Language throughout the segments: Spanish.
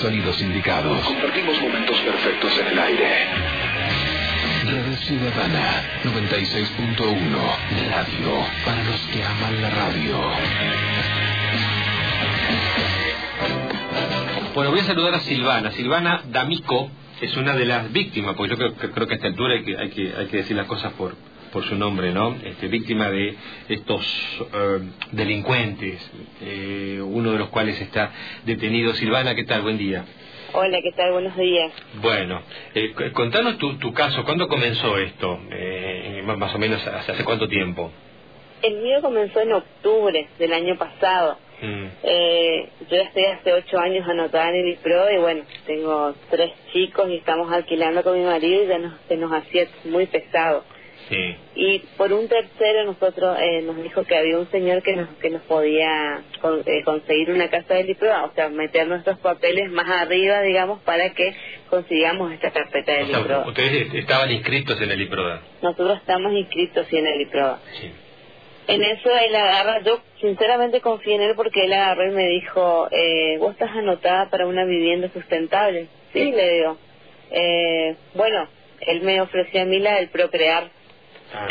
sonidos indicados. Compartimos momentos perfectos en el aire. Radio Ciudadana 96.1 Radio para los que aman la radio. Bueno, voy a saludar a Silvana. Silvana D'Amico es una de las víctimas, porque yo creo, que- creo que a esta altura hay que, hay que, hay que decir las cosas por, por su nombre, ¿no? Este, víctima de estos eh, delincuentes, eh, uno de los cuales está detenido. Silvana, ¿qué tal? Buen día. Hola, ¿qué tal? Buenos días. Bueno, eh, contanos tu, tu caso, ¿cuándo comenzó esto? Eh, más más o menos, ¿hace, hace cuánto tiempo? El mío comenzó en octubre del año pasado. Mm, Eh, yo ya estoy hace ocho años anotada en el IPRO y bueno, tengo tres chicos y estamos alquilando con mi marido y ya nos, se nos hacía muy pesado. Sí. Y por un tercero nosotros eh, nos dijo que había un señor que nos, que nos podía con- eh, conseguir una casa del IPRO, o sea, meter nuestros papeles más arriba, digamos, para que consigamos esta carpeta O del sea, IPRO. ustedes estaban inscritos en el IPRODA. Nosotros estamos inscritos sí, en el IPRO. Sí. En eso él agarra, yo sinceramente confié en él porque él agarró y me dijo, eh, vos estás anotada para una vivienda sustentable. Sí, le digo. Eh, bueno, él me ofreció a mí la del procrear. Ah,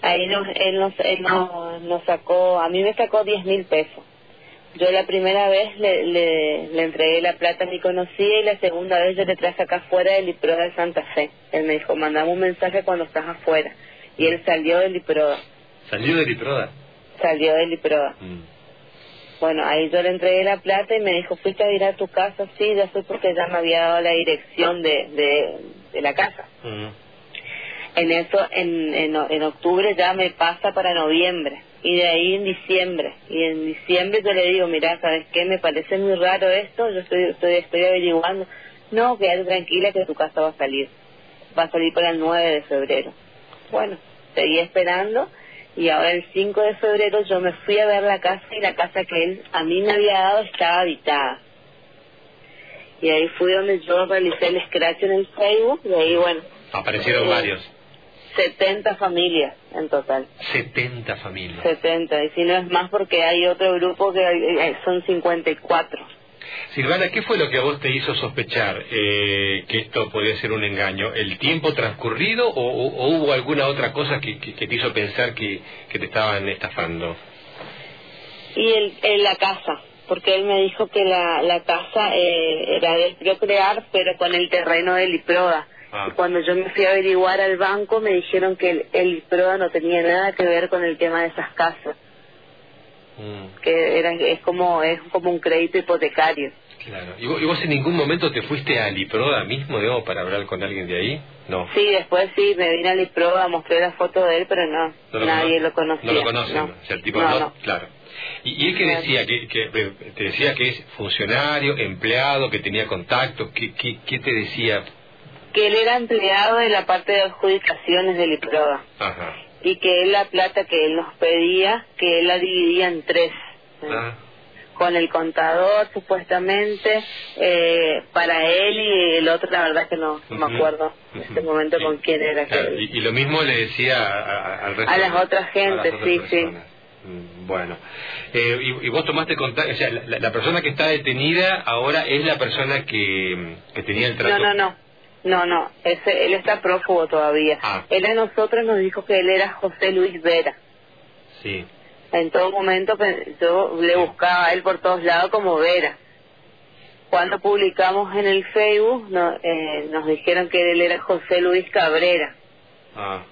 Ahí nos, él, nos, él nos, nos sacó, a mí me sacó 10 mil pesos. Yo la primera vez le, le, le entregué la plata a mi conocida y la segunda vez yo le traje acá afuera del IPRODA de Santa Fe. Él me dijo, mandame un mensaje cuando estás afuera. Y él salió del IPRODA, ¿Salió del IPRODA? salió del IPRODA. Mm. Bueno, ahí yo le entregué la plata y me dijo, ¿fuiste a ir a tu casa? Sí, ya fui porque ya me había dado la dirección de, de, de la casa. Mm. En eso, en, en, en octubre ya me pasa para noviembre y de ahí en diciembre. Y en diciembre yo le digo, mira, ¿sabes qué? Me parece muy raro esto, yo estoy, estoy, estoy averiguando. No, quédate tranquila que tu casa va a salir. Va a salir para el 9 de febrero. Bueno, seguí esperando y ahora el 5 de febrero yo me fui a ver la casa y la casa que él a mí me había dado estaba habitada. Y ahí fui donde yo realicé el scratch en el Facebook y ahí, bueno, Aparecieron Eh, varios. 70 familias en total. 70 familias. 70. Y si no es más porque hay otro grupo que hay- hay- son 54. Silvana, ¿qué fue lo que a vos te hizo sospechar eh, que esto podía ser un engaño? ¿El tiempo transcurrido o, o- o hubo alguna otra cosa que, que- que te hizo pensar que, que te estaban estafando? Y el, en la casa, porque él me dijo que la, la casa eh, era del Procrear, pero con el terreno del IPRODA. Ah. Y cuando yo me fui a averiguar al banco, me dijeron que el, el IPRODA no tenía nada que ver con el tema de esas casas, Mm, que era, es, como, es como un crédito hipotecario. claro. ¿Y vos, y vos en ningún momento te fuiste al IPRODA mismo, digamos, para hablar con alguien de ahí? No. Sí, después sí, me vine al IPRODA, mostré la foto de él, pero no, ¿No lo nadie cono- lo conocía. No lo conocen, no. o sea, el tipo No, no, no. claro. ¿Y, y él Claro. decía? Que, que, eh, ¿Te decía que es funcionario, empleado, que tenía contacto? ¿Qué, qué, qué te decía? Que él era empleado de la parte de adjudicaciones del IPRODA Ajá. y que él la plata que él nos pedía, que él la dividía en tres, con el contador supuestamente, eh, para él y el otro la verdad que no, no Ujú. me acuerdo en este momento con quién era. que claro, y, y lo mismo le decía a, a- al resto A las de- otras las gentes, sí, sí. personas. Mm, Bueno, eh, y, y vos tomaste contacto, o sea, la, la persona que está detenida ahora es la persona que, que tenía el trato. No, no, no. No, no, ese, él está prófugo todavía. Ah. Él a nosotros nos dijo que él era José Luis Vera. Sí. En todo momento yo le buscaba a él por todos lados como Vera. Cuando publicamos en el Facebook no- eh, nos dijeron que él era José Luis Cabrera. Ah,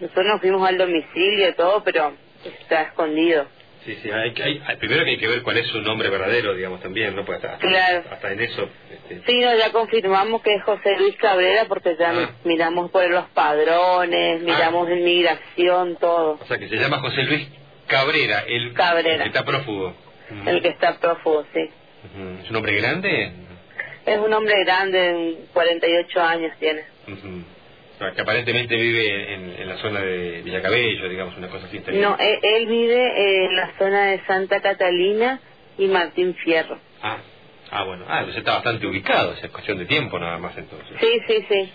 Nosotros nos fuimos al domicilio y todo, pero está escondido. Sí, sí. Hay, hay- hay- primero que hay que ver cuál es su nombre verdadero, digamos, también, ¿no? Porque hasta, Claro. hasta en eso... este, Sí, no, ya confirmamos que es José Luis Cabrera porque ya Ah. miramos por los padrones, miramos en migración, todo. o sea, que se llama José Luis Cabrera, el, Cabrera. el que está prófugo. El que está prófugo, sí. ¿Es un hombre grande? Es un hombre grande, en 48 años tiene. Sea, que aparentemente vive en, en la zona de Villacabello, digamos, una cosa así. No, él, él vive en la zona de Santa Catalina y Martín Fierro. Ah, ah, bueno. Ah, entonces está bastante ubicado, o sea, es cuestión de tiempo nada más entonces. Sí, sí, sí.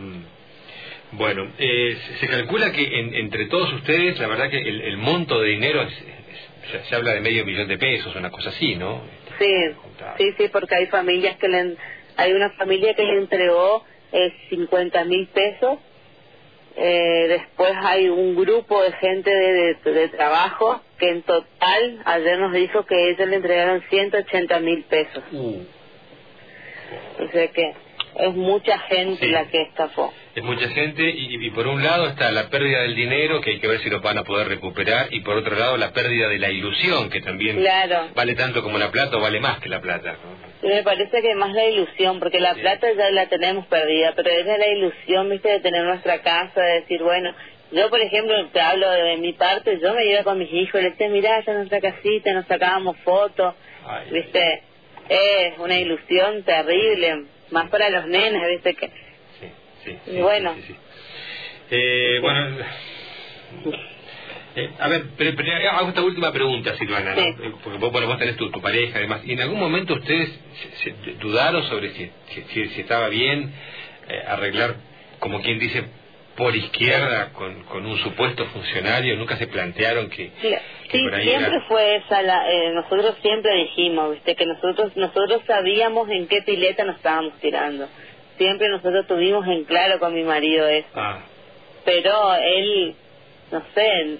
Mm. Bueno, eh, se- calcula que en- entre todos ustedes, la verdad que el, el monto de dinero es, es se, se habla de medio millón de pesos, una cosa así, ¿no? Sí, Contado. sí, sí, porque hay familias que le... Hay una familia que le entregó eh, 50 mil pesos. Eh, después hay un grupo de gente de, de, de trabajo que en total ayer nos dijo que ellos le entregaron 180 mil pesos. Uh, O sea que es mucha gente Sí. la que estafó. Es mucha gente y, y por un lado está la pérdida del dinero, que hay que ver si lo van a poder recuperar, y por otro lado la pérdida de la ilusión, que también Claro. vale tanto como la plata o vale más que la plata. me parece que más la ilusión, porque la Sí. plata ya la tenemos perdida, pero es la ilusión, viste, de tener nuestra casa, de decir, bueno, yo por ejemplo, te hablo de mi parte, yo me iba con mis hijos, les decía, mirá, esta es nuestra casita, nos sacábamos fotos, Ay, viste, es una ilusión terrible, más para los nenes, viste, que Sí, sí, Y sí, bueno. sí. Eh, bueno, eh, a ver, pero, pero hago esta última pregunta, Silvana. Eh, porque vos, bueno, vos tenés tu, tu pareja, además, y en algún momento ustedes se- se dudaron sobre si, si, estaba bien eh, arreglar, como quien dice, por izquierda con, con un supuesto funcionario, nunca se plantearon que, Sí, que sí, por ahí siempre era- fue esa la, eh, nosotros siempre dijimos, viste, que nosotros nosotros sabíamos en qué pileta nos estábamos tirando. Siempre nosotros tuvimos en claro con mi marido eso. Ah, Pero él, no sé,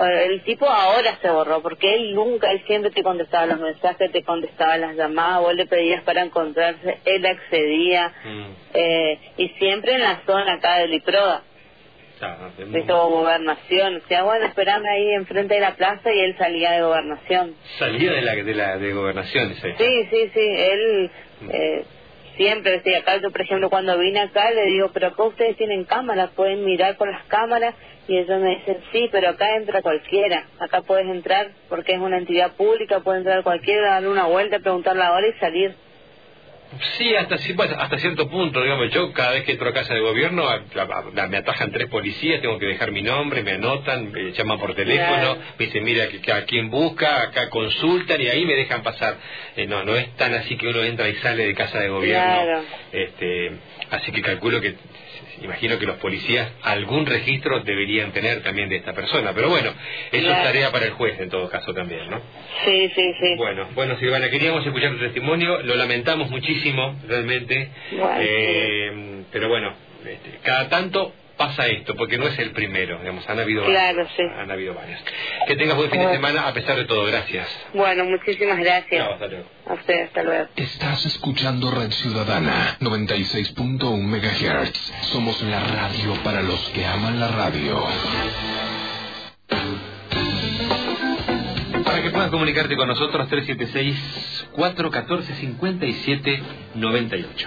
el, tipo ahora se borró, porque él nunca, él siempre te contestaba los mensajes, te contestaba las llamadas, vos le pedías para encontrarse, él accedía, mm, eh, y siempre en la zona acá de Liproda no, de todo gobernación. O sea, bueno, esperame ahí enfrente de la plaza y él salía de gobernación. salía de la de la de gobernación, dice. Sí, sí, sí, él eh, siempre decía acá, yo por ejemplo cuando vine acá le digo, pero acá ustedes tienen cámaras, pueden mirar por las cámaras y ellos me dicen, sí, pero acá entra cualquiera, acá puedes entrar porque es una entidad pública, puede entrar cualquiera, darle una vuelta, preguntar la hora y salir. Sí, hasta, bueno, hasta cierto punto, digamos, yo cada vez que entro a casa de gobierno a- a- a- me atajan tres policías, tengo que dejar mi nombre, me anotan, me llaman por teléfono, me dicen, mira, que, que a quién busca, acá consultan y ahí me dejan pasar. Eh, no, no es tan así que uno entra y sale de casa de gobierno. Claro. Este, así que calculo que, imagino que los policías algún registro deberían tener también de esta persona. Pero bueno, eso Claro. es tarea para el juez en todo caso también, ¿no? Sí, sí, sí. Bueno, bueno, Silvana, queríamos escuchar tu testimonio, lo lamentamos muchísimo, realmente, Bueno, eh, pero bueno, este, cada tanto pasa esto, porque no es el primero, digamos, han habido Claro, varios, sí. han habido varios. Que tengas buen fin de semana, a pesar de todo, gracias. Bueno, muchísimas gracias. Chao, hasta luego. A usted, hasta luego. Estás escuchando Red Ciudadana 96.1 MHz. Somos la radio para los que aman la radio. Para que puedas comunicarte con nosotros, 376-414-5798.